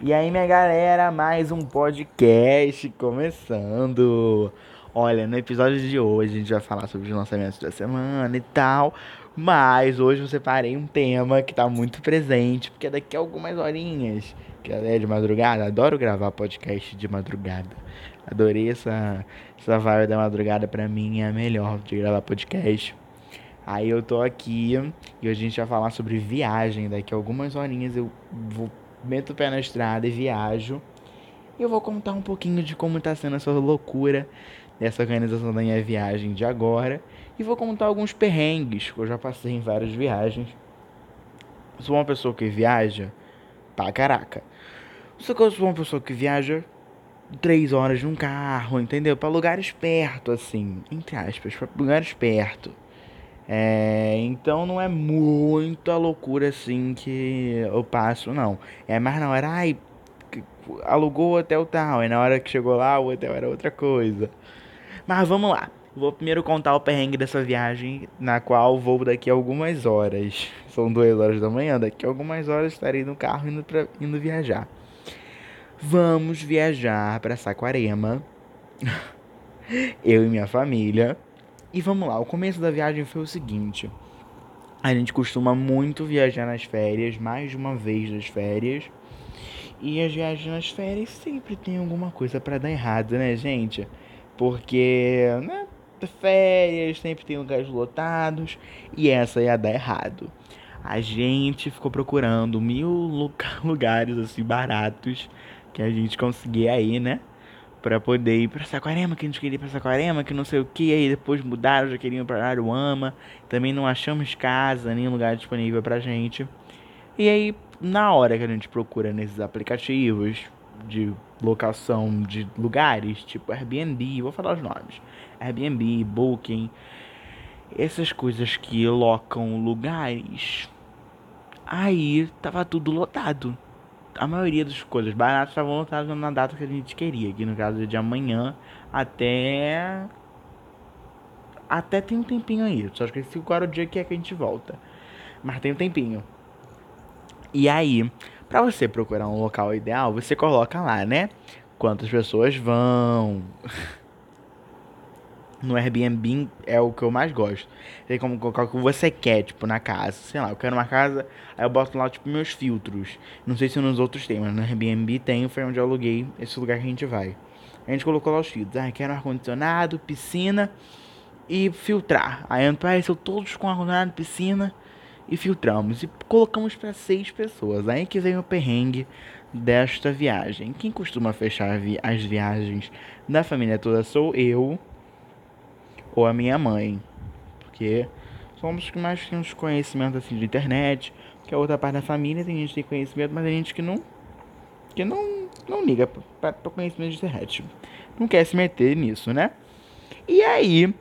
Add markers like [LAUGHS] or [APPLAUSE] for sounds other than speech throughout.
E aí, minha galera, mais um podcast começando. Olha, no episódio de hoje a gente vai falar sobre os lançamentos da semana e tal. Mas hoje eu separei um tema que tá muito presente, porque daqui a algumas horinhas, que é de madrugada, adoro gravar podcast de madrugada. Adorei essa, essa vibe da madrugada, pra mim é a melhor de gravar podcast. Aí eu tô aqui e hoje a gente vai falar sobre viagem. Daqui a algumas horinhas eu vou meto o pé na estrada e viajo. E eu vou contar um pouquinho de como está sendo essa loucura dessa organização da minha viagem de agora. E vou contar alguns perrengues que eu já passei em várias viagens. Sou uma pessoa que viaja pra caraca. Só que eu sou uma pessoa que viaja três horas num carro, entendeu? Para lugares perto, assim, entre aspas, para lugares perto. É, então não é muita loucura assim que eu passo, não. É mais na hora, ai, alugou o hotel tal, e na hora que chegou lá o hotel era outra coisa. Mas vamos lá. Vou primeiro contar o perrengue dessa viagem, na qual vou daqui a algumas horas. São duas horas da manhã, daqui a algumas horas estarei no carro indo, pra, indo viajar. Vamos viajar para Saquarema. [LAUGHS] Eu e minha família. E vamos lá, o começo da viagem foi o seguinte. A gente costuma muito viajar nas férias, mais de uma vez nas férias. E as viagens nas férias sempre tem alguma coisa para dar errado, né, gente? Porque, né, férias sempre tem lugares lotados e essa ia dar errado. A gente ficou procurando mil [LAUGHS] lugares assim baratos que a gente conseguia aí, né? Para poder ir para Saquarema, que a gente queria ir para Saquarema, que não sei o que, aí depois mudaram, já queriam para Aruama, também não achamos casa, nem lugar disponível pra gente. E aí, na hora que a gente procura nesses aplicativos de locação de lugares, tipo Airbnb, vou falar os nomes, Airbnb, Booking, essas coisas que locam lugares, aí tava tudo lotado a maioria das coisas baratas estavam lotadas na data que a gente queria, que no caso é de amanhã até. Até tem um tempinho aí. Só esqueci qual era o dia que é que a gente volta. Mas tem um tempinho. E aí, para você procurar um local ideal, você coloca lá, né? Quantas pessoas vão. [LAUGHS] no Airbnb é o que eu mais gosto. Tem como colocar o que você quer, tipo, na casa. Sei lá, eu quero uma casa, aí eu boto lá, tipo, meus filtros. Não sei se nos outros tem, mas no Airbnb tem, foi onde eu aluguei esse lugar que a gente vai. A gente colocou lá os filtros. Ah, quero ar-condicionado, piscina e filtrar. Aí apareceu todos com ar-condicionado, piscina e filtramos. E colocamos para seis pessoas. Aí que vem o perrengue desta viagem. Quem costuma fechar as viagens da família toda sou eu ou a minha mãe. Porque somos os que mais temos conhecimento assim de internet, que a outra parte da família tem gente que tem conhecimento, mas tem gente que não que não não liga para conhecimento de internet. Não quer se meter nisso, né? E aí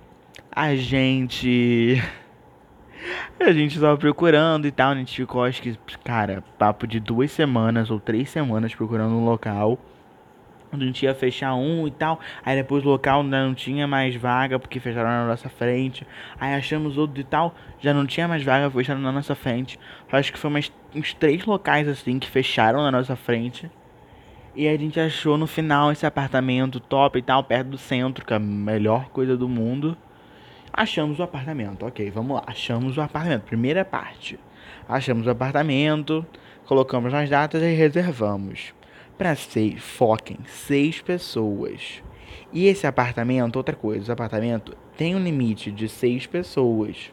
a gente [LAUGHS] a gente tava procurando e tal, a gente ficou acho que, cara, papo de duas semanas ou três semanas procurando um local a gente ia fechar um e tal. Aí depois o local não tinha mais vaga porque fecharam na nossa frente. Aí achamos outro e tal, já não tinha mais vaga, fecharam na nossa frente. Acho que foi mais, uns três locais assim que fecharam na nossa frente. E a gente achou no final esse apartamento top e tal, perto do centro, que é a melhor coisa do mundo. Achamos o apartamento, ok, vamos lá. Achamos o apartamento, primeira parte. Achamos o apartamento, colocamos nas datas e reservamos para seis, foquem, seis pessoas. E esse apartamento, outra coisa, o apartamento tem um limite de seis pessoas.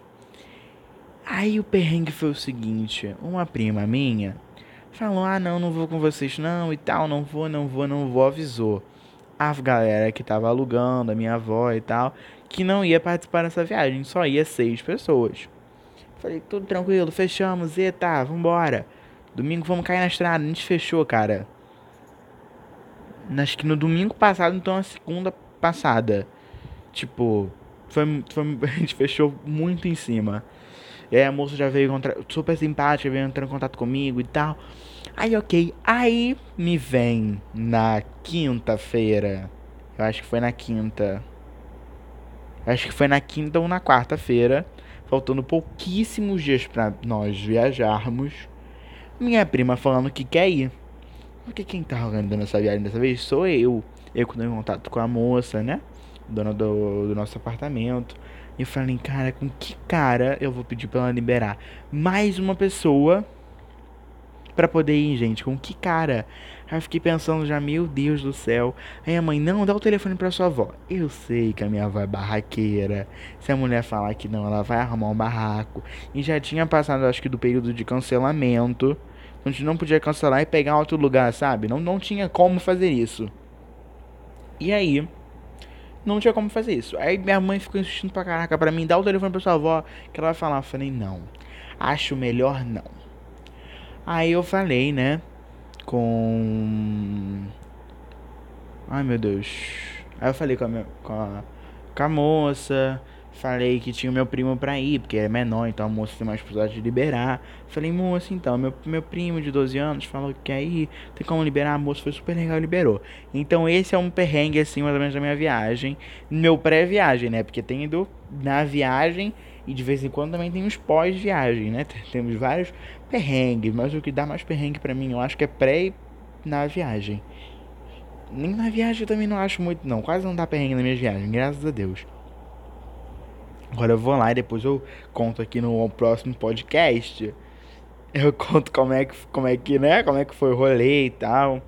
Aí o perrengue foi o seguinte, uma prima minha falou, ah não, não vou com vocês não e tal, não vou, não vou, não vou, avisou. A galera que tava alugando, a minha avó e tal, que não ia participar dessa viagem, só ia seis pessoas. Falei, tudo tranquilo, fechamos, e tá, vambora. Domingo vamos cair na estrada, a gente fechou, cara acho que no domingo passado, então a segunda passada. Tipo, foi, foi, [LAUGHS] a gente fechou muito em cima. E aí a moça já veio contra, super simpática, veio entrar em contato comigo e tal. Aí, ok. Aí me vem na quinta-feira. Eu acho que foi na quinta. Acho que foi na quinta ou na quarta-feira. Faltando pouquíssimos dias para nós viajarmos. Minha prima falando que quer ir Porque quem tá organizando essa viagem dessa vez sou eu. Eu quando em contato com a moça, né? Dona do, do nosso apartamento. E eu falei, cara, com que cara eu vou pedir pra ela liberar mais uma pessoa pra poder ir, gente? Com que cara? Aí eu fiquei pensando já, meu Deus do céu. Aí a mãe, não, dá o telefone pra sua avó. Eu sei que a minha avó é barraqueira. Se a mulher falar que não, ela vai arrumar um barraco. E já tinha passado, acho que, do período de cancelamento. A gente não podia cancelar e pegar outro lugar, sabe? Não, não tinha como fazer isso. E aí, não tinha como fazer isso. Aí minha mãe ficou insistindo pra caraca pra mim, dá o telefone pra sua avó, que ela vai falar. Eu falei, não, acho melhor não. Aí eu falei, né, com... Ai, meu Deus. Aí eu falei com a, minha, com a, com a moça, Falei que tinha o meu primo pra ir, porque é menor, então a moça tem mais possibilidade de liberar. Falei, moça, então, meu, meu primo de 12 anos falou que quer ir, tem como liberar? A moça foi super legal, liberou. Então esse é um perrengue, assim, mais ou menos da minha viagem. Meu pré-viagem, né? Porque tem ido na viagem e de vez em quando também tem os pós-viagem, né? Temos vários perrengues, mas o que dá mais perrengue pra mim, eu acho que é pré e na viagem. Nem na viagem eu também não acho muito, não. Quase não dá perrengue na minha viagem, graças a Deus. Agora eu vou lá e depois eu conto aqui no próximo podcast. Eu [LAUGHS] conto como é que, como é que, né? Como é que foi o rolê e tal.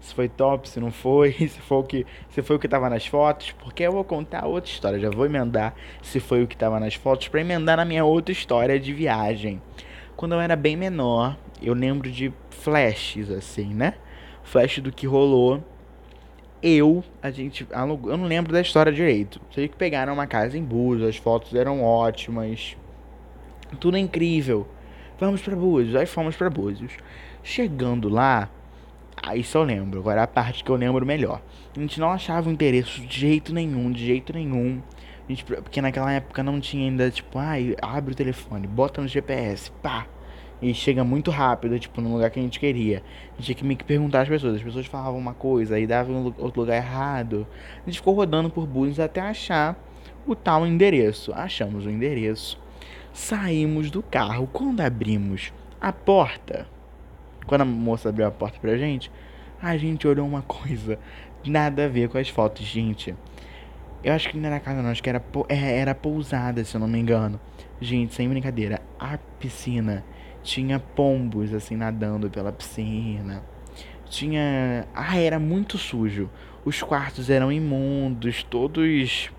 Se foi top, se não foi, [LAUGHS] se foi o que, se foi o que tava nas fotos, porque eu vou contar outra história. Já vou emendar se foi o que tava nas fotos para emendar na minha outra história de viagem. Quando eu era bem menor, eu lembro de flashes assim, né? Flash do que rolou eu, a gente alugou, eu não lembro da história direito. Sei que pegaram uma casa em Búzios, as fotos eram ótimas. Tudo é incrível. Vamos para Búzios, aí fomos para Búzios. Chegando lá, aí só lembro, agora é a parte que eu lembro melhor. A gente não achava o endereço de jeito nenhum, de jeito nenhum. A gente, porque naquela época não tinha ainda, tipo, ai, abre o telefone, bota no GPS, pá e chega muito rápido, tipo, no lugar que a gente queria. A gente tinha que meio que perguntar às pessoas. As pessoas falavam uma coisa e davam outro lugar errado. A gente ficou rodando por Bulls até achar o tal endereço. Achamos o endereço. Saímos do carro. Quando abrimos a porta, quando a moça abriu a porta pra gente, a gente olhou uma coisa. Nada a ver com as fotos, gente. Eu acho que não era casa, não. Acho que era, é, era pousada, se eu não me engano. Gente, sem brincadeira. A piscina tinha pombos assim nadando pela piscina. Tinha. Ah, era muito sujo. Os quartos eram imundos, todos.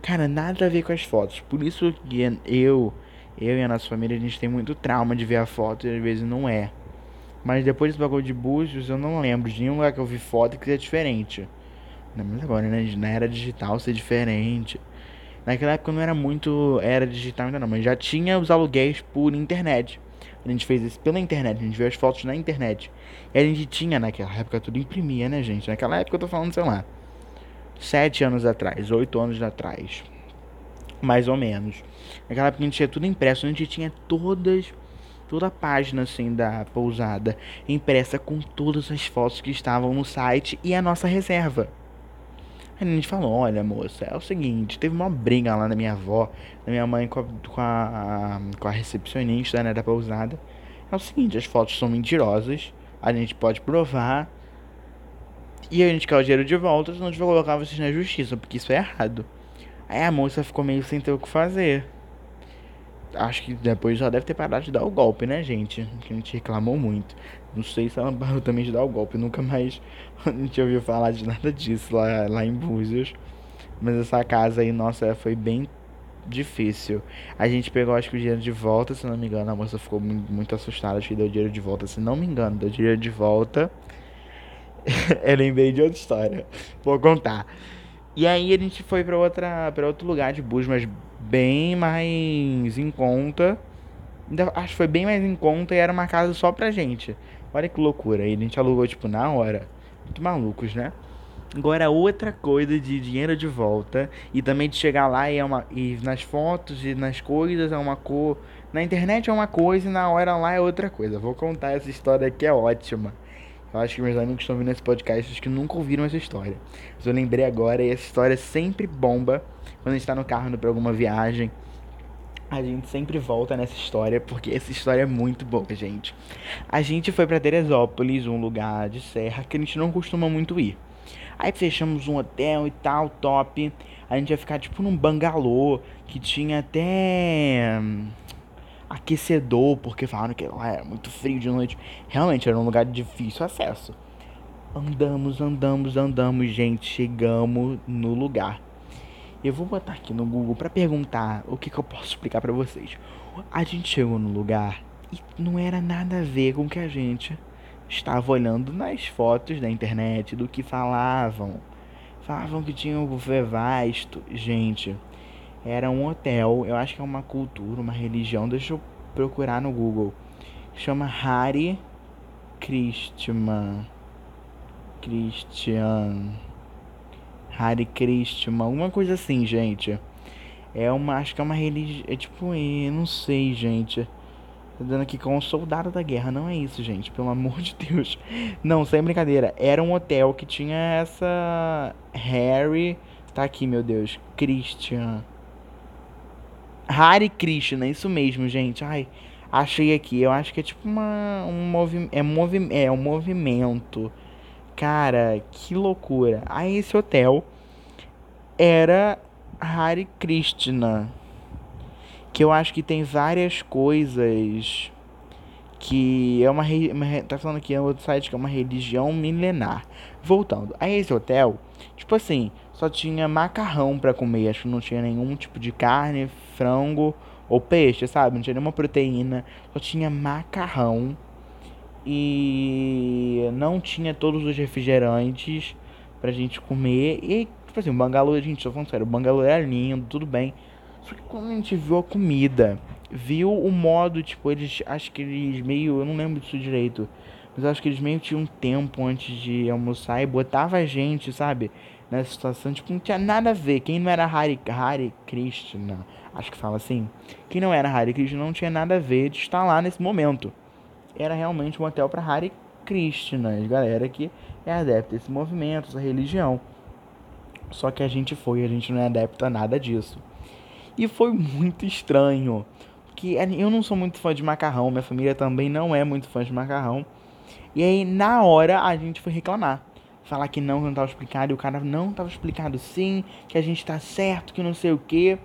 Cara, nada a ver com as fotos. Por isso que eu, eu e a nossa família, a gente tem muito trauma de ver a foto e às vezes não é. Mas depois desse bagulho de Búzios, eu não lembro de nenhum lugar que eu vi foto que seja diferente. Mas agora, né? Na era digital ser diferente. Naquela época não era muito era digital ainda não, mas já tinha os aluguéis por internet. A gente fez isso pela internet, a gente viu as fotos na internet. E a gente tinha naquela época tudo imprimia, né, gente? Naquela época eu tô falando, sei lá, sete anos atrás, oito anos atrás. Mais ou menos. Naquela época a gente tinha tudo impresso, a gente tinha todas toda a página assim da pousada impressa com todas as fotos que estavam no site e a nossa reserva. A gente falou, olha moça, é o seguinte, teve uma briga lá na minha avó, da minha mãe com a, com a, com a recepcionista, né, da pousada. É o seguinte, as fotos são mentirosas, a gente pode provar, e a gente quer o dinheiro de volta, senão a gente vai colocar vocês na justiça, porque isso é errado. Aí a moça ficou meio sem ter o que fazer. Acho que depois já deve ter parado de dar o golpe, né, gente? Que a gente reclamou muito. Não sei se ela [LAUGHS] parou também de dar o golpe. Nunca mais [LAUGHS] a gente ouviu falar de nada disso lá, lá em Búzios. Mas essa casa aí, nossa, foi bem difícil. A gente pegou, acho que o dinheiro de volta, se não me engano. A moça ficou muito, muito assustada. Acho que deu dinheiro de volta, se não me engano. Deu dinheiro de volta. [LAUGHS] Eu lembrei de outra história. Vou contar. E aí a gente foi pra, outra, pra outro lugar de Búzios, mas bem mais em conta. Acho que foi bem mais em conta e era uma casa só pra gente. Olha que loucura. Aí a gente alugou, tipo, na hora. Muito malucos, né? Agora, outra coisa de dinheiro de volta e também de chegar lá e, é uma, e nas fotos e nas coisas é uma cor. Na internet é uma coisa e na hora lá é outra coisa. Vou contar essa história aqui, é ótima. Eu acho que meus amigos que estão ouvindo esse podcast acho que nunca ouviram essa história. Mas eu lembrei agora e essa história sempre bomba quando a gente tá no carro indo pra alguma viagem A gente sempre volta nessa história porque essa história é muito boa, gente. A gente foi para Teresópolis, um lugar de serra que a gente não costuma muito ir. Aí fechamos um hotel e tal, top. A gente ia ficar tipo num bangalô que tinha até hum, aquecedor, porque falaram que lá era muito frio de noite. Realmente era um lugar de difícil acesso. Andamos, andamos, andamos, gente, chegamos no lugar. Eu vou botar aqui no Google para perguntar o que, que eu posso explicar para vocês. A gente chegou no lugar e não era nada a ver com o que a gente estava olhando nas fotos da internet do que falavam. Falavam que tinha um buffet vasto. Gente, era um hotel, eu acho que é uma cultura, uma religião. Deixa eu procurar no Google. Chama Hare Krishna. Christian. Hare Krishna, alguma coisa assim, gente. É uma, acho que é uma religião, é tipo, eu não sei, gente. Tá dando aqui com um soldado da guerra, não é isso, gente, pelo amor de Deus. Não, sem brincadeira, era um hotel que tinha essa Harry, tá aqui, meu Deus, Christian. Hare Krishna, isso mesmo, gente. Ai, achei aqui. Eu acho que é tipo uma um movi é, movi é um movimento Cara, que loucura. Aí esse hotel era Hare Krishna. Que eu acho que tem várias coisas que é uma, uma tá falando aqui no outro site que é uma religião milenar. Voltando, a esse hotel, tipo assim, só tinha macarrão para comer, acho que não tinha nenhum tipo de carne, frango ou peixe, sabe? Não tinha nenhuma proteína, só tinha macarrão e não tinha todos os refrigerantes pra gente comer. E, tipo assim, o bangalô, gente, tô falando sério, o bangalô era lindo, tudo bem. Só que quando a gente viu a comida, viu o modo, tipo, eles, acho que eles meio, eu não lembro disso direito, mas acho que eles meio tinham um tempo antes de almoçar e botava a gente, sabe, nessa situação, tipo, não tinha nada a ver. Quem não era Hari, Hari Krishna, acho que fala assim, quem não era Hari Krishna não tinha nada a ver de estar lá nesse momento era realmente um hotel para Hare Krishna, galera que é adepta desse movimento, essa religião. Só que a gente foi, a gente não é adepto a nada disso. E foi muito estranho, que eu não sou muito fã de macarrão, minha família também não é muito fã de macarrão. E aí na hora a gente foi reclamar, falar que não, que não estava explicado, e o cara não estava explicado sim, que a gente tá certo, que não sei o que.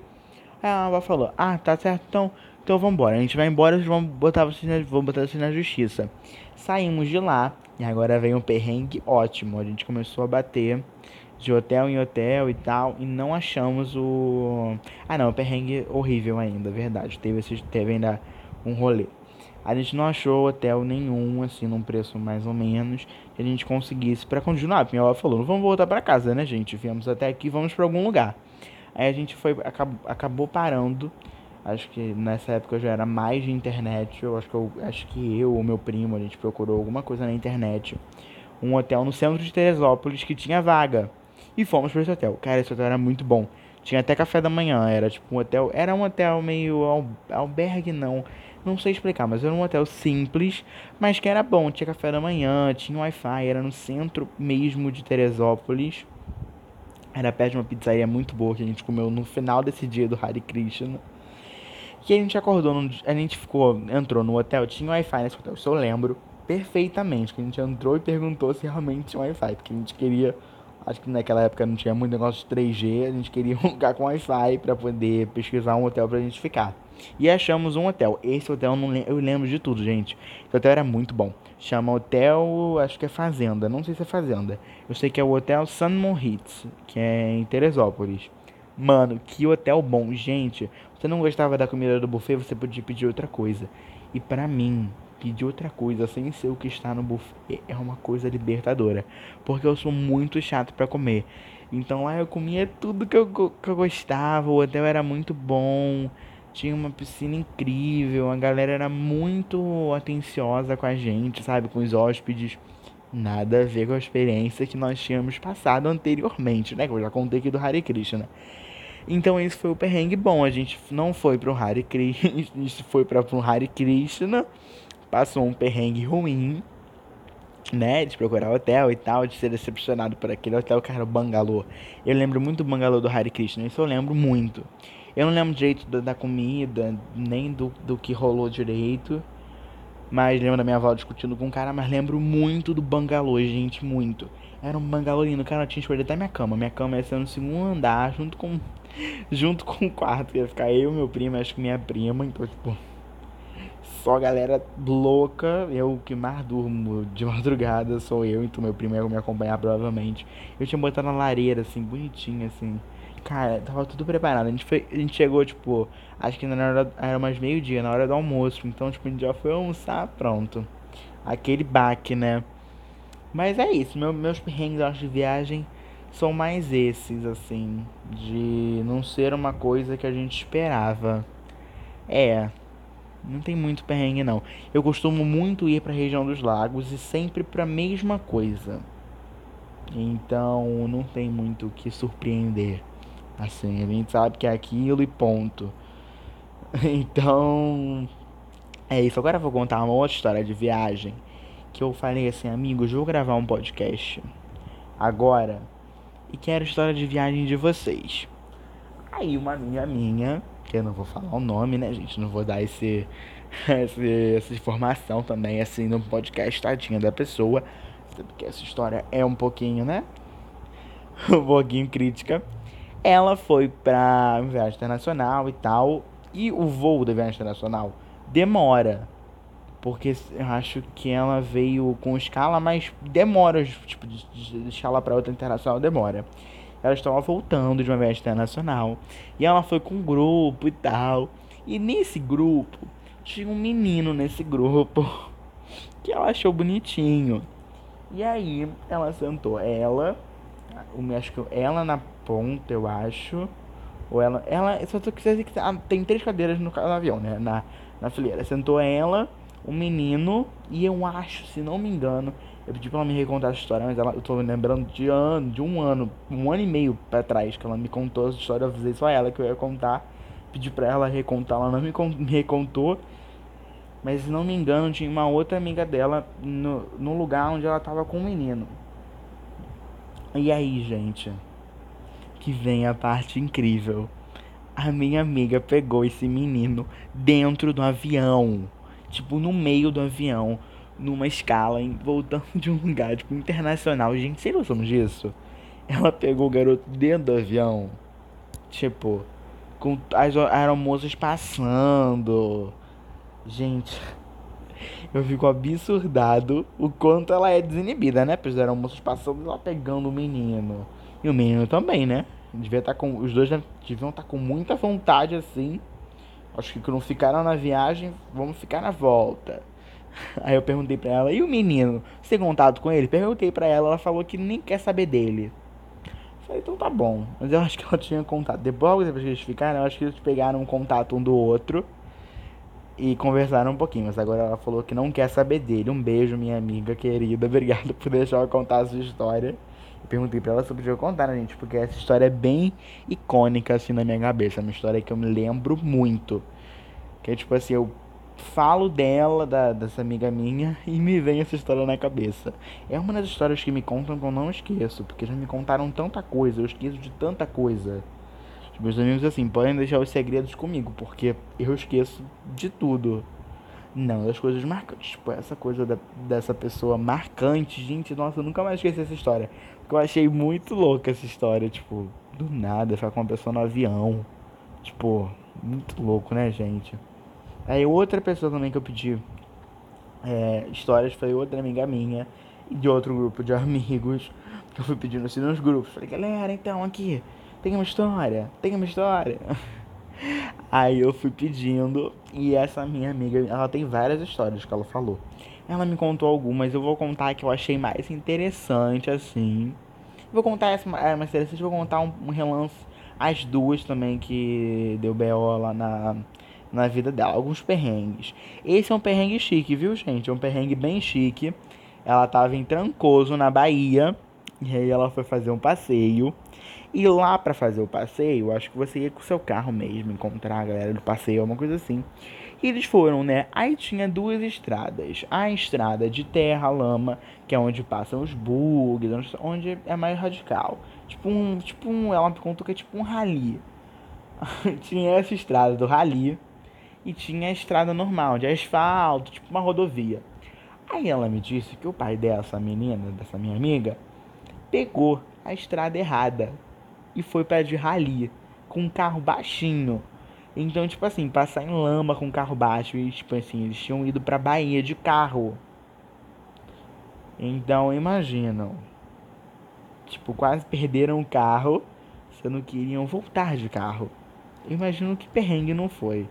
Aí a avó falou: "Ah, tá certo, então então vamos embora. A gente vai embora, vamos botar vocês na, vamos botar vocês na justiça. Saímos de lá e agora vem um perrengue ótimo. A gente começou a bater de hotel em hotel e tal e não achamos o Ah, não, o perrengue horrível ainda, verdade. Teve esse teve ainda um rolê. A gente não achou hotel nenhum assim num preço mais ou menos que a gente conseguisse para continuar. Minha avó falou: "Não vamos voltar para casa, né, gente? Viemos até aqui, vamos para algum lugar". Aí a gente foi acabou, acabou parando Acho que nessa época eu já era mais de internet. Eu acho que eu acho que eu ou meu primo a gente procurou alguma coisa na internet. Um hotel no centro de Teresópolis que tinha vaga. E fomos para esse hotel. Cara, esse hotel era muito bom. Tinha até café da manhã. Era tipo um hotel. Era um hotel meio albergue, não. Não sei explicar, mas era um hotel simples, mas que era bom. Tinha café da manhã, tinha Wi-Fi, era no centro mesmo de Teresópolis. Era perto de uma pizzaria muito boa que a gente comeu no final desse dia do Hare Krishna. Que a gente acordou, a gente ficou, entrou no hotel, tinha Wi-Fi nesse hotel, isso eu lembro perfeitamente. Que a gente entrou e perguntou se realmente tinha Wi-Fi, porque a gente queria, acho que naquela época não tinha muito negócio de 3G, a gente queria um lugar com Wi-Fi para poder pesquisar um hotel pra gente ficar. E achamos um hotel. Esse hotel não eu lembro de tudo, gente. Esse hotel era muito bom. Chama Hotel, acho que é Fazenda, não sei se é Fazenda. Eu sei que é o Hotel San Moritz, que é em Teresópolis. Mano, que hotel bom. Gente, você não gostava da comida do buffet, você podia pedir outra coisa. E para mim, pedir outra coisa sem ser o que está no buffet é uma coisa libertadora. Porque eu sou muito chato para comer. Então lá eu comia tudo que eu, que eu gostava, o hotel era muito bom, tinha uma piscina incrível, a galera era muito atenciosa com a gente, sabe? Com os hóspedes. Nada a ver com a experiência que nós tínhamos passado anteriormente, né? Que eu já contei aqui do Hare Krishna. Então esse foi o perrengue bom. A gente não foi pro Hare Krishna, [LAUGHS] a gente foi para pro Hare Krishna, passou um perrengue ruim, né, de procurar hotel e tal, de ser decepcionado por aquele hotel que era o Bangalô. Eu lembro muito do Bangalô do Hare Krishna, isso eu lembro muito. Eu não lembro direito da, da comida, nem do, do que rolou direito. Mas lembro da minha avó discutindo com um cara, mas lembro muito do bangalô, gente, muito. Era um bangalô lindo, cara, eu tinha escolhido até minha cama. Minha cama ia ser no segundo andar, junto com [LAUGHS] junto com o quarto. Ia ficar eu, meu primo, acho que minha prima, então, tipo, só galera louca. Eu que mais durmo de [LAUGHS] madrugada sou eu, então meu primo ia me acompanhar provavelmente. Eu tinha botado na lareira, assim, bonitinho, assim. Cara, tava tudo preparado. A gente, foi, a gente chegou, tipo, acho que na hora, era mais meio-dia, na hora do almoço. Então, tipo, a gente já foi almoçar, pronto. Aquele baque, né? Mas é isso, meu, meus perrengues, acho, de viagem são mais esses, assim. De não ser uma coisa que a gente esperava. É, não tem muito perrengue, não. Eu costumo muito ir pra região dos lagos e sempre pra mesma coisa. Então, não tem muito o que surpreender. Assim, a gente sabe que é aquilo e ponto. [LAUGHS] Então, é isso. Agora eu vou contar uma outra história de viagem. Que eu falei assim, amigos, vou gravar um podcast agora e quero a história de viagem de vocês. Aí uma amiga minha, que eu não vou falar o nome, né, gente? Não vou dar esse, [LAUGHS] esse essa informação também, assim, no podcast, tadinha da pessoa. Porque essa história é um pouquinho, né? [LAUGHS] Um pouquinho crítica ela foi pra viagem internacional e tal. E o voo da viagem internacional demora. Porque eu acho que ela veio com escala, mas demora, tipo, de, de escala para outra internacional demora. Ela estava voltando de uma viagem internacional. E ela foi com um grupo e tal. E nesse grupo, tinha um menino nesse grupo [LAUGHS] que ela achou bonitinho. E aí ela sentou ela, acho que ela na ponta, eu acho. Ou ela. Ela. Só tô que ah, tem três cadeiras no, no avião, né? Na, na fileira. Sentou ela, um menino, e eu acho, se não me engano. Eu pedi pra ela me recontar essa história, mas ela, eu tô lembrando de ano, de um ano, um ano e meio pra trás que ela me contou essa história. Eu avisei só ela que eu ia contar. Pedi pra ela recontar, ela não me, me recontou. Mas se não me engano, tinha uma outra amiga dela no, no lugar onde ela tava com o um menino. E aí, gente? que vem a parte incrível. A minha amiga pegou esse menino dentro do avião, tipo no meio do avião, numa escala, voltando de um lugar tipo internacional. Gente, vocês noção disso? Ela pegou o garoto dentro do avião, tipo, com as aeromoças passando. Gente, [LAUGHS] eu fico absurdado o quanto ela é desinibida, né? Pois eram moças passando ela pegando o menino. E o menino também, né? Devia estar tá com. Os dois deviam estar tá com muita vontade assim. Acho que não ficaram na viagem, vamos ficar na volta. Aí eu perguntei pra ela, e o menino? Você tem contato com ele? Perguntei pra ela, ela falou que nem quer saber dele. Falei, então tá bom. Mas eu [LAUGHS] acho que ela tinha contato. Depois, depois que eles ficaram, eu acho que eles pegaram um contato um do outro e conversaram um pouquinho. Mas agora ela falou que não quer saber dele. Um beijo, minha amiga querida. [LAUGHS] Obrigado por deixar eu contar a sua história perguntei pra ela se eu podia contar, né, gente? Porque essa história é bem icônica, assim, na minha cabeça. É uma história que eu me lembro muito. Que é tipo assim, eu falo dela, da, dessa amiga minha, [LAUGHS] e me vem essa história na cabeça. É uma das histórias que me contam que eu não esqueço, porque já me contaram tanta coisa, eu esqueço de tanta coisa. Os meus amigos, assim, podem deixar os segredos comigo, porque eu esqueço de tudo. Não, das coisas marcantes. Tipo, essa coisa da, dessa pessoa marcante, gente, nossa, eu nunca mais esqueci essa história. Porque eu achei muito louca essa história, tipo, do nada, ficar com uma pessoa no avião. Tipo, muito louco, né, gente? Aí outra pessoa também que eu pedi é, histórias foi outra amiga minha e de outro grupo de [LAUGHS] amigos que eu fui pedindo assim nos grupos. Falei, galera, então aqui, tem uma história, tem uma história. [LAUGHS] Aí eu fui pedindo e essa minha amiga, ela tem várias histórias que ela falou. Ela me contou algumas, eu vou contar que eu achei mais interessante assim. Vou contar essa é mais interessante, vou contar um, um relance as duas também que deu BO lá na na vida dela, alguns perrengues. Esse é um perrengue chique, viu, gente? É um perrengue bem chique. Ela tava em Trancoso, na Bahia, e aí ela foi fazer um passeio. E lá para fazer o passeio, acho que você ia com o seu carro mesmo, encontrar a galera do passeio, alguma coisa assim. E eles foram, né? Aí tinha duas estradas. A estrada de terra, lama, que é onde passam os bugs, onde é mais radical. Tipo um. Tipo um. Ela me contou que é tipo um rally. [LAUGHS] tinha essa estrada do rally e tinha a estrada normal, de asfalto, tipo uma rodovia. Aí ela me disse que o pai dessa menina, dessa minha amiga, pegou a estrada errada e foi para de rali com um carro baixinho. Então, tipo assim, passar em lama com um carro baixo e tipo assim, eles tinham ido para Bahia de carro. Então, imaginam. Tipo, quase perderam o carro, sendo que iriam voltar de carro. Imagino que perrengue não foi.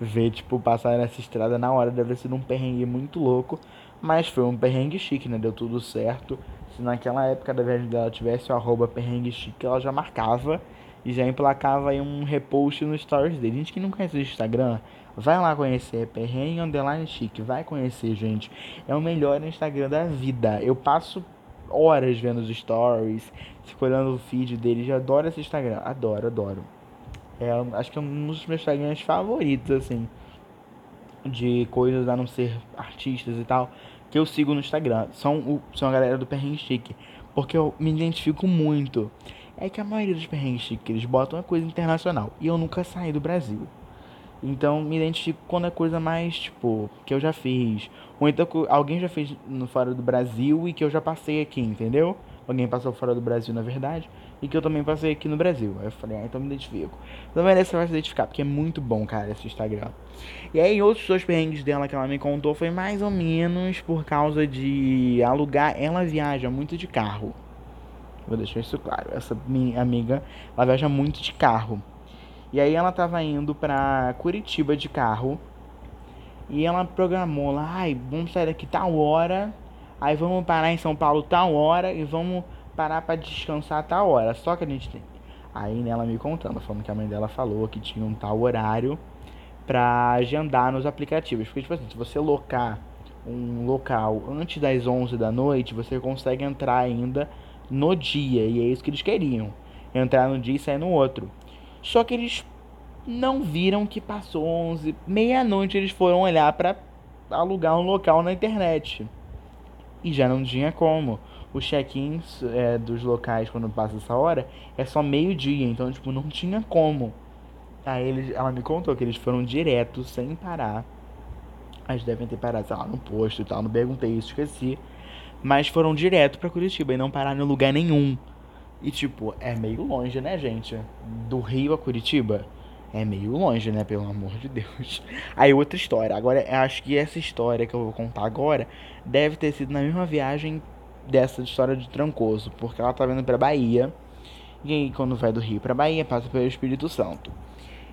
Ver, tipo, passar nessa estrada na hora deve sido um perrengue muito louco. Mas foi um perrengue chique, né? Deu tudo certo. Se naquela época da viagem dela tivesse o arroba perrengue chique, ela já marcava e já emplacava aí um repost no stories dele. Gente que não conhece o Instagram, vai lá conhecer. É perrengue underline chique. Vai conhecer, gente. É o melhor Instagram da vida. Eu passo horas vendo os stories, escolhendo o feed dele. Já adoro esse Instagram. Adoro, adoro. É, acho que é um dos meus Instagrams favoritos, assim. De coisas a não ser artistas e tal que eu sigo no Instagram são, o, são a galera do Perrengue Chique. Porque eu me identifico muito. É que a maioria dos Perrengues Chique, eles botam uma coisa internacional. E eu nunca saí do Brasil. Então me identifico quando é coisa mais, tipo, que eu já fiz. Ou então alguém já fez no fora do Brasil e que eu já passei aqui, entendeu? Alguém passou fora do Brasil, na verdade e que eu também passei aqui no Brasil. Aí eu falei, ah, então me identifico. Então merece vai se identificar, porque é muito bom, cara, esse Instagram. E aí, outros dois perrengues dela que ela me contou foi mais ou menos por causa de alugar. Ela viaja muito de carro. Vou deixar isso claro. Essa minha amiga, ela viaja muito de carro. E aí ela tava indo pra Curitiba de carro. E ela programou lá, ai, vamos sair daqui tal hora. Aí vamos parar em São Paulo tal hora e vamos parar para descansar a tal hora. Só que a gente tem. Aí nela me contando, falando que a mãe dela falou que tinha um tal horário para agendar nos aplicativos. Porque, tipo assim, se você locar um local antes das 11 da noite, você consegue entrar ainda no dia. E é isso que eles queriam: entrar no dia e sair no outro. Só que eles não viram que passou 11, meia-noite eles foram olhar para alugar um local na internet. E já não tinha como os check-ins é, dos locais quando passa essa hora é só meio-dia, então tipo, não tinha como. Aí eles, ela me contou que eles foram direto, sem parar. Eles devem ter parado, sei lá, no posto e tal, não perguntei isso, esqueci. Mas foram direto para Curitiba e não pararam em lugar nenhum. E tipo, é meio longe, né, gente? Do Rio a Curitiba. É meio longe, né? Pelo amor de Deus. [LAUGHS] Aí outra história. Agora, acho que essa história que eu vou contar agora deve ter sido na mesma viagem dessa história de Trancoso, porque ela tá vindo pra Bahia. E aí, quando vai do Rio pra Bahia, passa pelo Espírito Santo.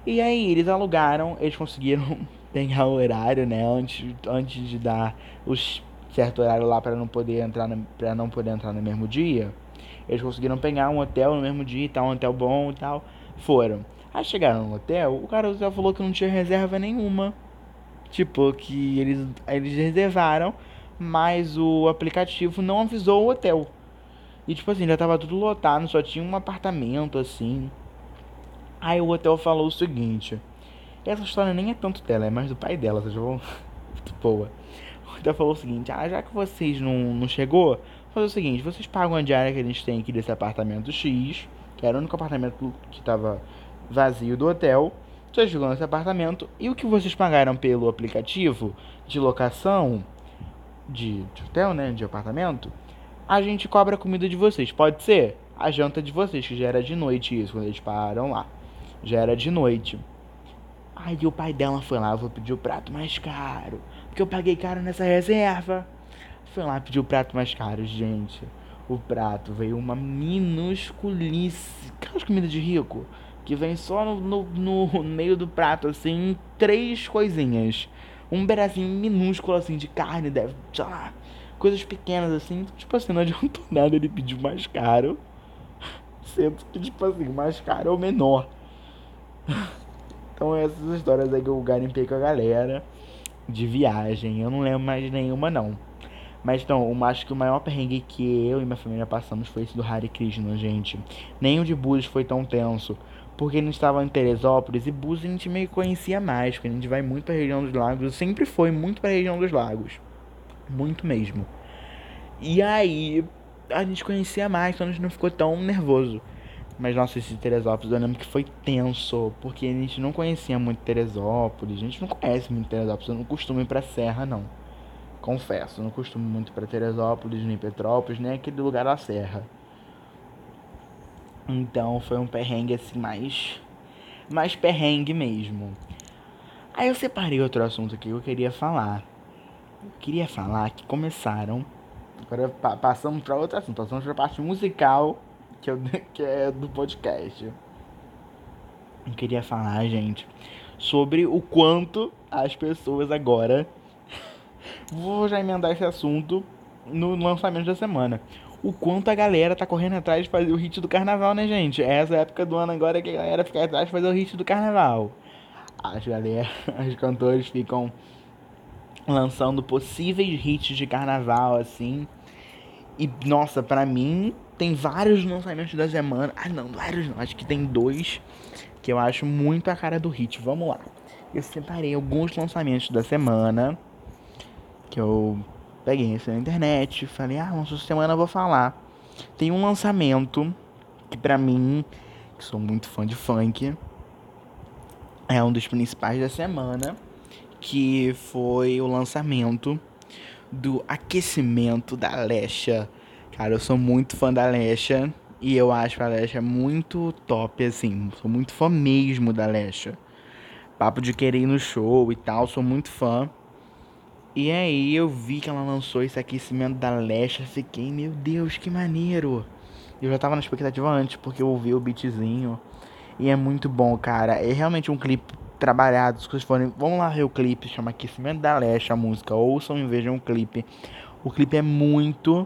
E aí, eles alugaram, eles conseguiram [LAUGHS] pegar o horário, né? Antes, antes de dar o certo horário lá para não poder entrar para não poder entrar no mesmo dia. Eles conseguiram pegar um hotel no mesmo dia e tal, um hotel bom e tal. Foram. Aí chegaram no hotel, o cara já falou que não tinha reserva nenhuma. Tipo, que eles, eles reservaram mas o aplicativo não avisou o hotel. E tipo assim, já tava tudo lotado, só tinha um apartamento assim. Aí o hotel falou o seguinte: essa história nem é tanto dela, é mais do pai dela, vocês vão. [LAUGHS] Muito boa. O hotel falou o seguinte: ah, já que vocês não, não chegou, fazer o seguinte: vocês pagam a diária que a gente tem aqui desse apartamento X, que era o único apartamento que tava vazio do hotel. Vocês ficam nesse apartamento e o que vocês pagaram pelo aplicativo de locação de, de hotel, né? De apartamento, a gente cobra a comida de vocês. Pode ser a janta de vocês, que já era de noite isso, quando eles pararam lá. Já era de noite. Aí o pai dela foi lá, vou pedir o prato mais caro. Porque eu paguei caro nessa reserva. Foi lá pedir o prato mais caro, gente. O prato veio uma minusculice. Aquelas comidas de rico. Que vem só no, no, no meio do prato, assim, três coisinhas um pedacinho minúsculo assim de carne, deve, sei lá, coisas pequenas assim. Tipo assim, não adiantou [LAUGHS] nada ele pedir mais caro. Sendo que, tipo assim, mais caro é o menor. Então essas histórias aí que eu garimpei com a galera de viagem. Eu não lembro mais nenhuma não. Mas então, eu acho que o maior perrengue que eu e minha família passamos foi esse do Hare Krishna, gente. Nem o de Búzios foi tão tenso porque a gente estava em Teresópolis e Búzios a gente meio conhecia mais, porque a gente vai muito para a região dos lagos, sempre foi muito para a região dos lagos, muito mesmo. E aí a gente conhecia mais, então a gente não ficou tão nervoso. Mas nossa, esse Teresópolis eu lembro que foi tenso, porque a gente não conhecia muito Teresópolis, a gente não conhece muito Teresópolis, eu não costumo ir pra Serra não. Confesso, eu não costumo muito para Teresópolis, nem Petrópolis, nem aquele lugar da Serra. Então foi um perrengue assim mais mais perrengue mesmo. Aí eu separei outro assunto que eu queria falar. Eu queria falar que começaram agora passamos para outro assunto, passamos para a parte musical que, eu, [LAUGHS] que é do podcast. Eu queria falar, gente, sobre o quanto as pessoas agora. [LAUGHS] Vou já emendar esse assunto no lançamento da semana. O quanto a galera tá correndo atrás de fazer o hit do carnaval, né, gente? É essa época do ano agora que a galera fica atrás de fazer o hit do carnaval. As galera, [LAUGHS] os cantores ficam lançando possíveis hits de carnaval, assim. E, nossa, pra mim, tem vários lançamentos da semana. Ah, não, vários não. Acho que tem dois que eu acho muito a cara do hit. Vamos lá. Eu separei alguns lançamentos da semana que eu peguei isso na internet. Falei, ah, essa semana eu vou falar. Tem um lançamento que pra mim, que sou muito fã de funk, é um dos principais da semana, que foi o lançamento do aquecimento da Lesha Cara, eu sou muito fã da Lesha. E eu acho a Lesha muito top, assim. Sou muito fã mesmo da Lesha. Papo de querer ir no show e tal, sou muito fã. E aí eu vi que ela lançou esse aquecimento da Lesha. Fiquei, meu Deus, que maneiro. Eu já tava na expectativa antes, porque eu ouvi o beatzinho. E é muito bom, cara. É realmente um clipe trabalhado. Se vocês forem, vamos lá ver o clipe, chama Aquecimento da Lesha a música. Ouçam e vejam o clipe. O clipe é muito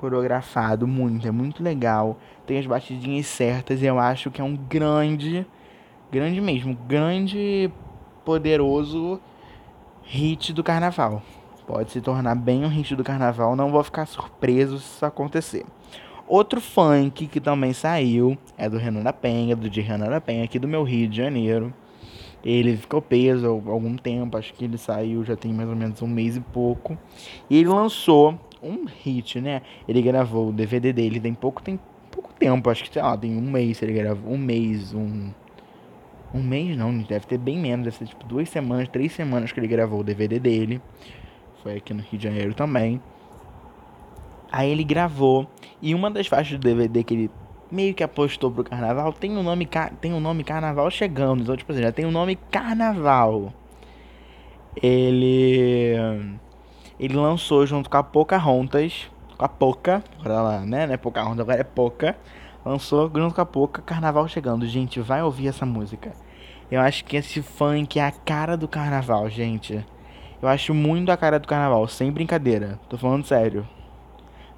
coreografado muito, é muito legal. Tem as batidinhas certas e eu acho que é um grande, grande mesmo, grande, poderoso hit do carnaval. Pode se tornar bem um hit do carnaval, não vou ficar surpreso se isso acontecer. Outro funk que também saiu é do Renan da Penha, do de Renan da Penha, aqui do meu Rio de Janeiro. Ele ficou preso há algum tempo, acho que ele saiu já tem mais ou menos um mês e pouco. E ele lançou um hit, né? Ele gravou o DVD dele tem pouco, tem pouco tempo, acho que sei lá, tem um mês ele gravou, um mês, um um mês não, deve ter bem menos, deve ser tipo duas semanas, três semanas que ele gravou o DVD dele. Foi aqui no Rio de Janeiro também. Aí ele gravou e uma das faixas do DVD que ele meio que apostou pro carnaval tem o um nome tem o um nome carnaval chegando, então tipo assim, já tem o um nome carnaval. Ele ele lançou junto com a Pocahontas, com a Poca, agora lá, né, não é Pocahontas, agora é Poca, lançou junto com a Poca Carnaval Chegando. Gente, vai ouvir essa música. Eu acho que esse funk é a cara do carnaval, gente. Eu acho muito a cara do carnaval, sem brincadeira. Tô falando sério.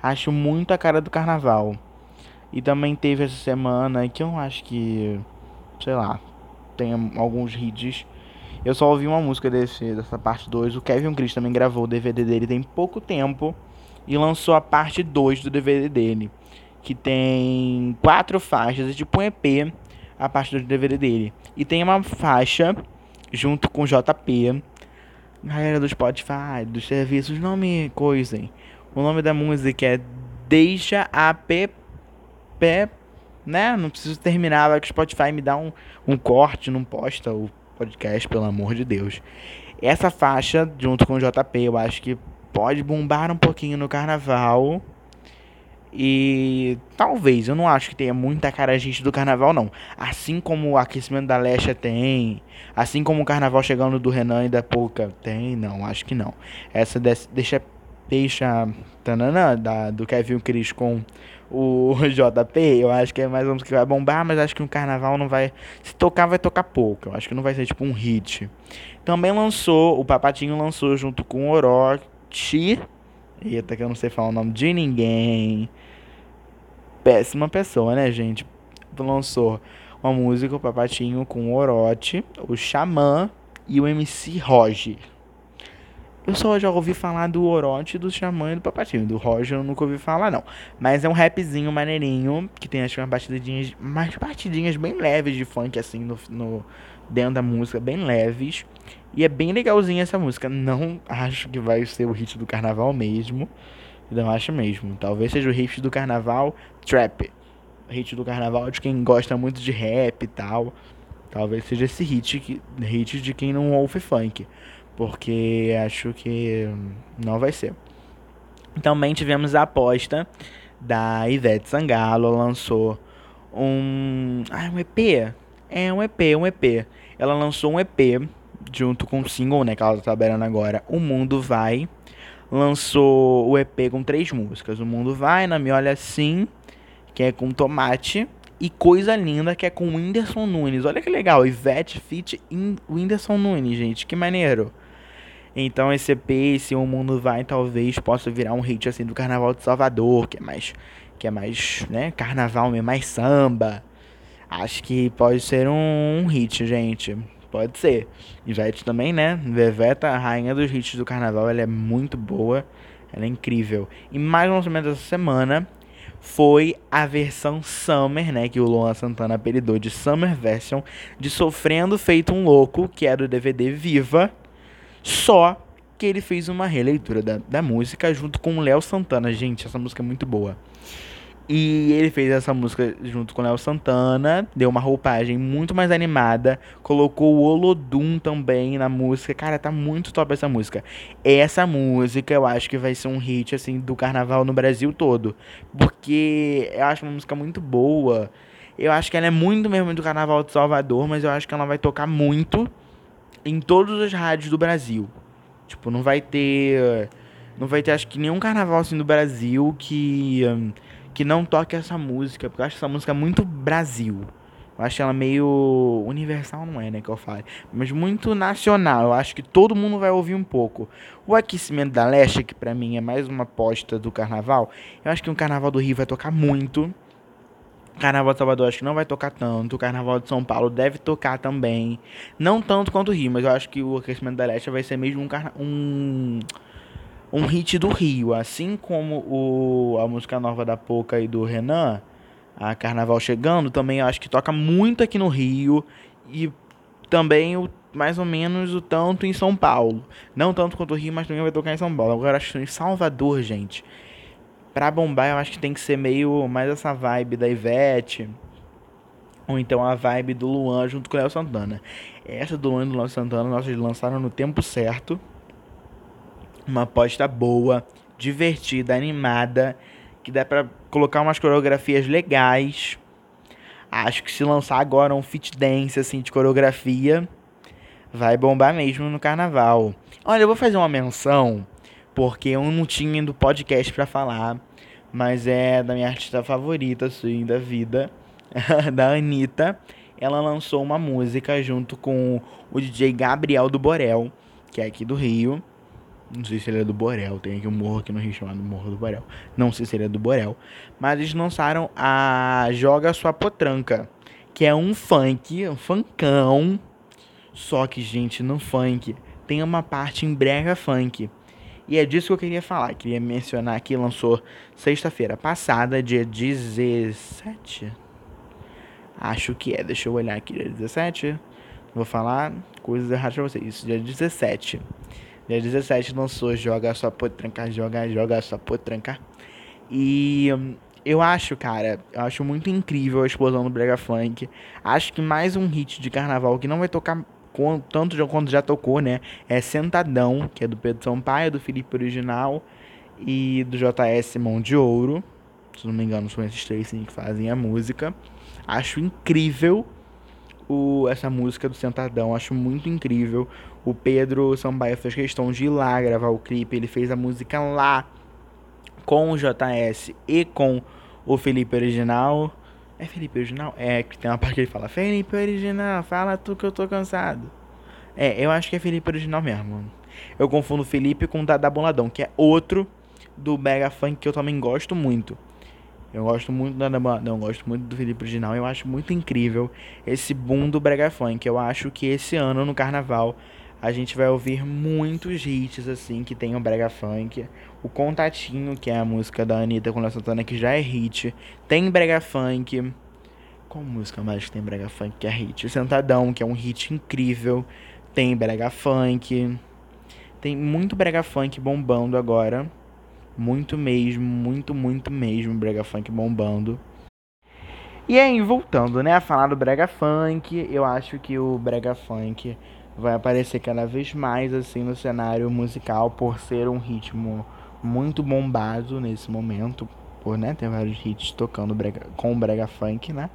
Acho muito a cara do carnaval. E também teve essa semana que eu acho que, sei lá, tem alguns hits eu só ouvi uma música desse, dessa parte 2. O Kevin Chris também gravou o DVD dele tem pouco tempo e lançou a parte 2 do DVD dele, que tem quatro faixas, é tipo um EP, a parte do DVD dele. E tem uma faixa junto com JP. Galera do Spotify, dos serviços, não me coisem. O nome da música é Deixa a PP, né? Não preciso terminar, vai que o Spotify me dá um, um corte, não posta o podcast, pelo amor de Deus. Essa faixa, junto com o JP, eu acho que pode bombar um pouquinho no carnaval. E talvez, eu não acho que tenha muita cara gente do carnaval, não. Assim como o aquecimento da Lesha tem, assim como o carnaval chegando do Renan e da Pouca tem, não, acho que não. Essa deixa deixa tanana, da, do Kevin Cris com o [LAUGHS] JP, eu acho que é mais ou menos que vai bombar, mas acho que no carnaval não vai. Se tocar, vai tocar pouco. Eu acho que não vai ser tipo um hit. Também lançou, o Papatinho lançou junto com o Orochi. Eita, que eu não sei falar o nome de ninguém. Péssima pessoa, né, gente? Lançou uma música, o Papatinho com o Orochi, o Xamã e o MC Roger. Eu só já ouvi falar do Orochi, do Xamã e do Papatinho. Do Roger eu nunca ouvi falar, não. Mas é um rapzinho maneirinho, que tem acho umas batidinhas, mais batidinhas bem leves de funk, assim, no, no, dentro da música, bem leves. E é bem legalzinha essa música. Não acho que vai ser o hit do carnaval mesmo. Não acho mesmo. Talvez seja o hit do carnaval Trap. hit do carnaval de quem gosta muito de rap e tal. Talvez seja esse hit, que, hit de quem não ouve funk. Porque acho que não vai ser. Também tivemos a aposta da Ivete Sangalo, lançou um. Ah, um EP? É um EP, um EP. Ela lançou um EP junto com o single, né, que ela tá trabalhando agora, O Mundo Vai. Lançou o EP com três músicas. O Mundo Vai, Na Me Olha Assim, que é com Tomate. E Coisa Linda, que é com Whindersson Nunes. Olha que legal, Ivete Fit in Whindersson Nunes, gente, que maneiro. Então esse EP, esse O Mundo Vai, talvez possa virar um hit assim do Carnaval de Salvador, que é mais, que é mais, né, carnaval mesmo, mais samba. Acho que pode ser um, um hit, gente. Pode ser. Ivete também, né? Veveta, a rainha dos hits do carnaval, ela é muito boa. Ela é incrível. E mais um lançamento dessa semana foi a versão Summer, né? Que o Luan Santana apelidou de Summer Version, de Sofrendo Feito um Louco, que é do DVD Viva. Só que ele fez uma releitura da, da música junto com o Léo Santana. Gente, essa música é muito boa. E ele fez essa música junto com Léo Santana, deu uma roupagem muito mais animada, colocou o Olodum também na música. Cara, tá muito top essa música. Essa música eu acho que vai ser um hit assim do carnaval no Brasil todo, porque eu acho uma música muito boa. Eu acho que ela é muito mesmo do carnaval de Salvador, mas eu acho que ela vai tocar muito em todas as rádios do Brasil. Tipo, não vai ter. Não vai ter, acho que, nenhum carnaval assim do Brasil que. Que não toque essa música. Porque eu acho essa música muito Brasil. Eu acho ela meio universal, não é, né, que eu falo. Mas muito nacional. Eu acho que todo mundo vai ouvir um pouco. O aquecimento da Leste, que pra mim é mais uma aposta do carnaval. Eu acho que o carnaval do Rio vai tocar muito. Carnaval de Salvador acho que não vai tocar tanto. O Carnaval de São Paulo deve tocar também. Não tanto quanto o Rio, mas eu acho que o aquecimento da Leste vai ser mesmo um, um, um hit do Rio. Assim como o, a música nova da Poca e do Renan, a Carnaval Chegando, também acho que toca muito aqui no Rio. E também o, mais ou menos o tanto em São Paulo. Não tanto quanto o Rio, mas também vai tocar em São Paulo. Agora acho que em Salvador, gente pra bombar, eu acho que tem que ser meio mais essa vibe da Ivete. Ou então a vibe do Luan junto com o Léo Santana. Essa do Luan e do Léo Santana, nós lançaram no tempo certo. Uma aposta boa, divertida, animada. Que dá pra colocar umas coreografias legais. Acho que se lançar agora um fit dance assim de coreografia, vai bombar mesmo no carnaval. Olha, eu vou fazer uma menção porque eu não tinha do podcast para falar, mas é da minha artista favorita, assim, da vida, [LAUGHS] da Anitta. Ela lançou uma música junto com o DJ Gabriel do Borel, que é aqui do Rio. Não sei se ele é do Borel, tem aqui um morro aqui no Rio chamado Morro do Borel. Não sei se ele é do Borel. Mas eles lançaram a Joga Sua Potranca, que é um funk, um funkão. Só que, gente, no funk tem uma parte em brega funk. E é disso que eu queria falar. Queria mencionar que lançou sexta-feira passada, dia 17. Acho que é. Deixa eu olhar aqui, dia 17. Vou falar coisas erradas pra vocês. Isso, dia 17. Dia 17 lançou Joga Só Potranca, Joga, Joga Só Potranca. E hum, eu acho, cara, eu acho muito incrível a explosão do Brega Funk. Acho que mais um hit de carnaval que não vai tocar tanto quanto já tocou, né? É Sentadão, que é do Pedro Sampaio, do Felipe Original e do JS Mão de Ouro. Se não me engano, são esses três sim, que fazem a música. Acho incrível o, essa música do Sentadão, acho muito incrível. O Pedro Sampaio fez questão de ir lá gravar o clipe, ele fez a música lá com o JS e com o Felipe Original. É Felipe Original? É, que tem uma parte que ele fala, Felipe Original, fala tu que eu tô cansado. É, eu acho que é Felipe Original mesmo. Eu confundo Felipe com Dada Boladão, que é outro do Mega Funk que eu também gosto muito. Eu gosto muito Dada Boladão, gosto muito do Felipe Original. Eu acho muito incrível esse boom do Brega Funk. Eu acho que esse ano no Carnaval a gente vai ouvir muitos hits assim que tem o brega funk. O Contatinho, que é a música da Anitta com a Santana, que já é hit. Tem brega funk. Qual música mais que tem brega funk que é hit? O Sentadão, que é um hit incrível. Tem brega funk. Tem muito brega funk bombando agora. Muito mesmo, muito, muito mesmo brega funk bombando. E aí, voltando, né, a falar do brega funk, eu acho que o brega funk vai aparecer cada vez mais assim no cenário musical por ser um ritmo muito bombado nesse momento, por né, ter vários hits tocando brega, com brega funk, né?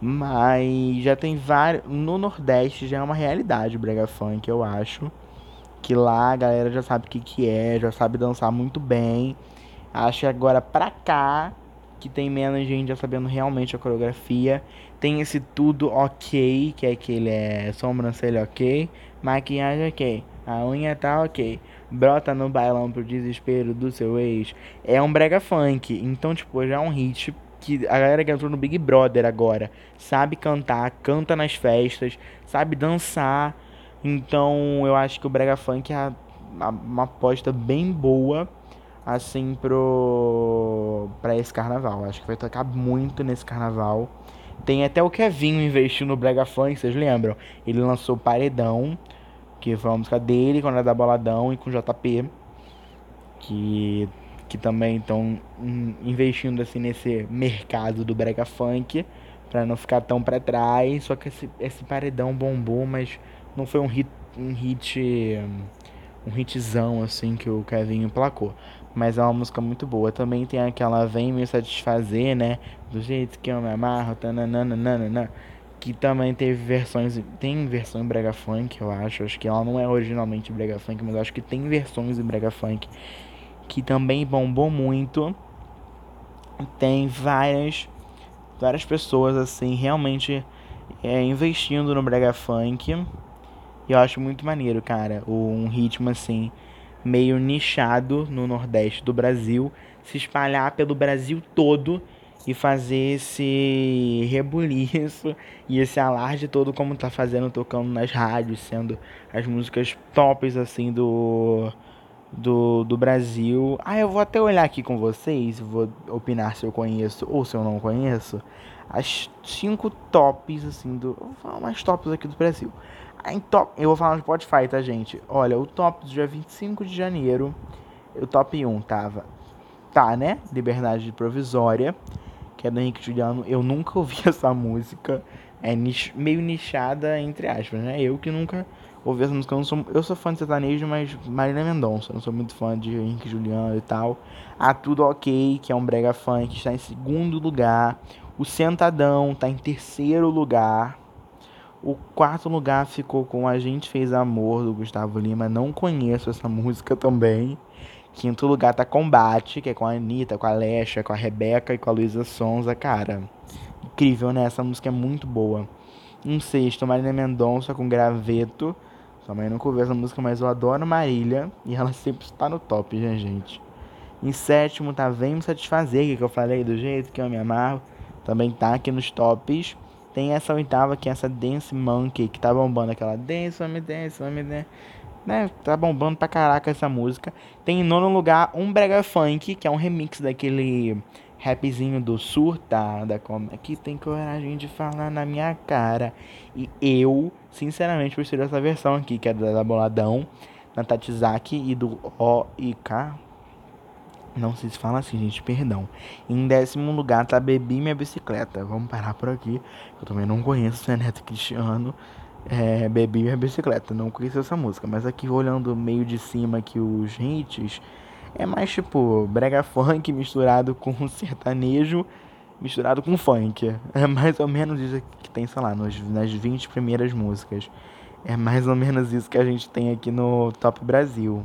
Mas já tem vários. No Nordeste já é uma realidade o brega funk, eu acho. Que lá a galera já sabe o que, que é, já sabe dançar muito bem. Acho que agora pra cá, que tem menos gente já sabendo realmente a coreografia. Tem esse tudo ok, que é aquele é sobrancelha ok, maquiagem ok, a unha tá ok. Brota no bailão pro desespero do seu ex. É um brega funk. Então, tipo, já é um hit que a galera que entrou no Big Brother agora sabe cantar, canta nas festas, sabe dançar. Então eu acho que o Brega Funk é uma aposta bem boa assim pro para esse carnaval. Acho que vai tocar muito nesse carnaval. Tem até o Kevin investindo no Brega Funk, vocês lembram? Ele lançou Paredão, que foi uma música dele quando era da Boladão e com JP, que que também estão investindo assim nesse mercado do brega funk para não ficar tão para trás. Só que esse, esse paredão bombou, mas não foi um hit, um hit, um hitzão assim que o Kevin emplacou. Mas é uma música muito boa. Também tem aquela Vem Me Satisfazer, né? Do jeito que eu me amarro, tananana, que também teve versões, tem versão em brega funk, eu acho. Acho que ela não é originalmente brega funk, mas acho que tem versões em brega funk que também bombou muito. Tem várias várias pessoas assim realmente é, investindo no brega funk. E eu acho muito maneiro, cara, um ritmo assim meio nichado no nordeste do Brasil, se espalhar pelo Brasil todo e fazer esse rebuliço e esse alarde todo como tá fazendo tocando nas rádios, sendo as músicas tops assim do do, do Brasil. Ah, eu vou até olhar aqui com vocês, vou opinar se eu conheço ou se eu não conheço. As cinco tops, assim, do. Vou falar mais tops aqui do Brasil. Em top, eu vou falar no Spotify, tá, gente? Olha, o top do dia 25 de janeiro, o top 1 tava. Tá, né? Liberdade Provisória, que é do Henrique Juliano. Eu nunca ouvi [LAUGHS] essa música. É nicho, meio nichada, entre aspas, né? Eu que nunca ouvi essa música. Eu, sou, eu sou fã de sertanejo, mas Marina Mendonça. Não sou muito fã de Henrique Juliano e tal. A Tudo Ok, que é um brega funk, está em segundo lugar. O Sentadão está em terceiro lugar. O quarto lugar ficou com A Gente Fez Amor, do Gustavo Lima. Não conheço essa [LAUGHS] música também. Quinto lugar tá Combate, que é com a Anitta, com a Lesha, com a Rebeca e com a Luísa Sonza. Cara, incrível, né? Essa música é muito boa. Em sexto, Marina Mendonça com Graveto. Também nunca ouvi essa música, mas eu adoro Marília. E ela [LAUGHS] sempre está no top, né, gente? Em sétimo tá Vem Me Satisfazer, que eu falei do jeito que eu me amarro. Também tá aqui nos tops. Tem essa oitava, que é essa Dance Monkey, que tá bombando aquela Dance, me dance, me dance. Né? Tá bombando pra caraca essa música. Tem em nono lugar um Brega Funk, que é um remix daquele rapzinho do Surta, da como é que tem coragem de falar na minha cara. E eu, sinceramente, prefiro essa versão aqui, que é da, da Boladão, da Tatizaki e do O e K. Não se fala assim, gente, perdão. Em décimo lugar tá Bebi Minha Bicicleta. Vamos parar por aqui. Eu também não conheço o Neto Cristiano. É, Bebi Minha Bicicleta. Não conheço essa música. Mas aqui olhando meio de cima aqui os hits é mais tipo brega funk misturado com [LAUGHS] sertanejo misturado com funk. É mais ou menos isso que tem, sei lá, nos, nas 20 primeiras músicas. É mais ou menos isso que a gente tem aqui no Top Brasil.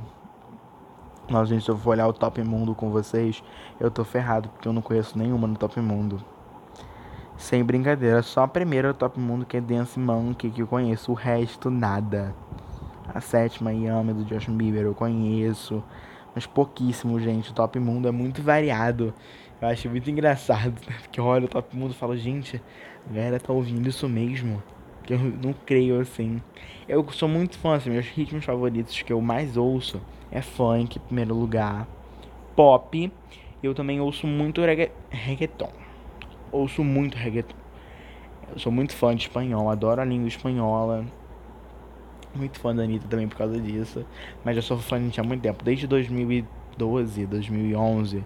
Nós, gente, se eu for olhar o Top Mundo com vocês, eu tô ferrado, porque eu não conheço nenhuma no Top Mundo. Sem brincadeira, só a primeira Top Mundo que é Dance Monkey que eu conheço, o resto nada. A sétima Yami do Justin Bieber eu conheço mas pouquíssimo, gente. O Top Mundo é muito variado. Eu acho muito engraçado, né? Porque eu olho o Top Mundo e falo, gente, a galera tá ouvindo isso mesmo. Que eu não creio assim. Eu sou muito fã, assim, meus ritmos favoritos que eu mais ouço é funk, em primeiro lugar, pop. Eu também ouço muito regga reggaeton. Ouço muito reggaeton. Eu sou muito fã de espanhol, adoro a língua espanhola. Muito fã da Anitta também por causa disso. Mas já sou fã da Anitta há muito tempo. Desde 2012, 2011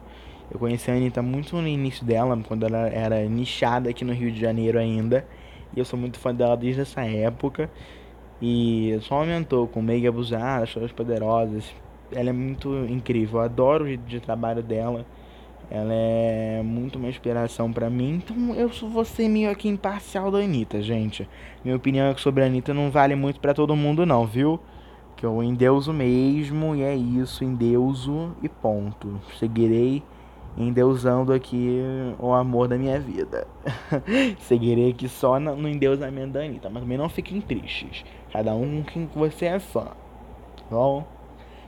Eu conheci a Anitta muito no início dela, quando ela era nichada aqui no Rio de Janeiro ainda. E eu sou muito fã dela desde essa época. E só aumentou com Meia Abusada, Choras Poderosas. Ela é muito incrível. Eu adoro o jeito de trabalho dela. Ela é muito uma inspiração para mim. Então eu vou ser meio aqui imparcial da Anitta, gente. Minha opinião é que sobre a Anitta não vale muito para todo mundo, não, viu? Que eu endeuso mesmo, e é isso, endeuso e ponto. Seguirei endeusando aqui o amor da minha vida. [LAUGHS] Seguirei aqui só no endeusamento da Anitta, mas também não fiquem tristes. Cada um com quem você é fã. Tá bom?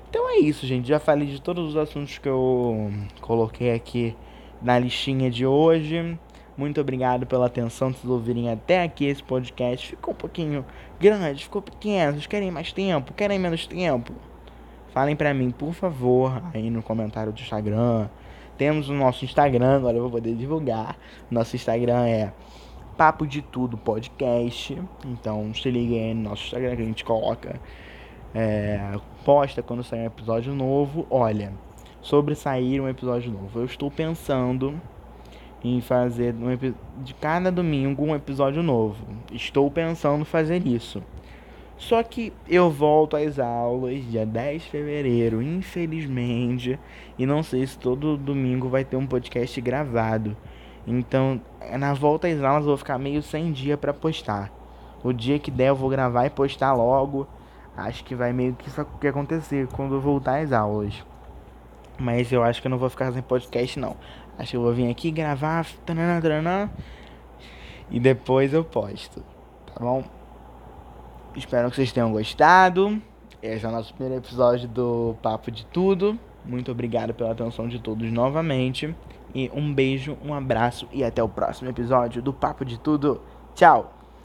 Então é isso, gente. Já falei de todos os assuntos que eu coloquei aqui na listinha de hoje. Muito obrigado pela atenção de vocês ouvirem até aqui esse podcast. Ficou um pouquinho grande, ficou pequeno. Vocês querem mais tempo? Querem menos tempo? Falem pra mim, por favor, aí no comentário do Instagram. Temos o nosso Instagram, agora eu vou poder divulgar. Nosso Instagram é Papo de Tudo Podcast. Então se liguem aí no nosso Instagram que a gente coloca. É, posta quando sair um episódio novo. Olha, sobre sair um episódio novo. Eu estou pensando em fazer um, de cada domingo um episódio novo. Estou pensando fazer isso. Só que eu volto às aulas dia 10 de fevereiro, infelizmente, e não sei se todo domingo vai ter um podcast gravado. Então, na volta às aulas eu vou ficar meio sem dia para postar. O dia que der eu vou gravar e postar logo. Acho que vai meio que isso que acontecer quando eu voltar às aulas. Mas eu acho que eu não vou ficar sem podcast não. Acho que eu vou vir aqui gravar taranã, taranã, e depois eu posto. Tá bom? Espero que vocês tenham gostado. Esse é o nosso primeiro episódio do Papo de Tudo. Muito obrigado pela atenção de todos novamente. E um beijo, um abraço e até o próximo episódio do Papo de Tudo. Tchau!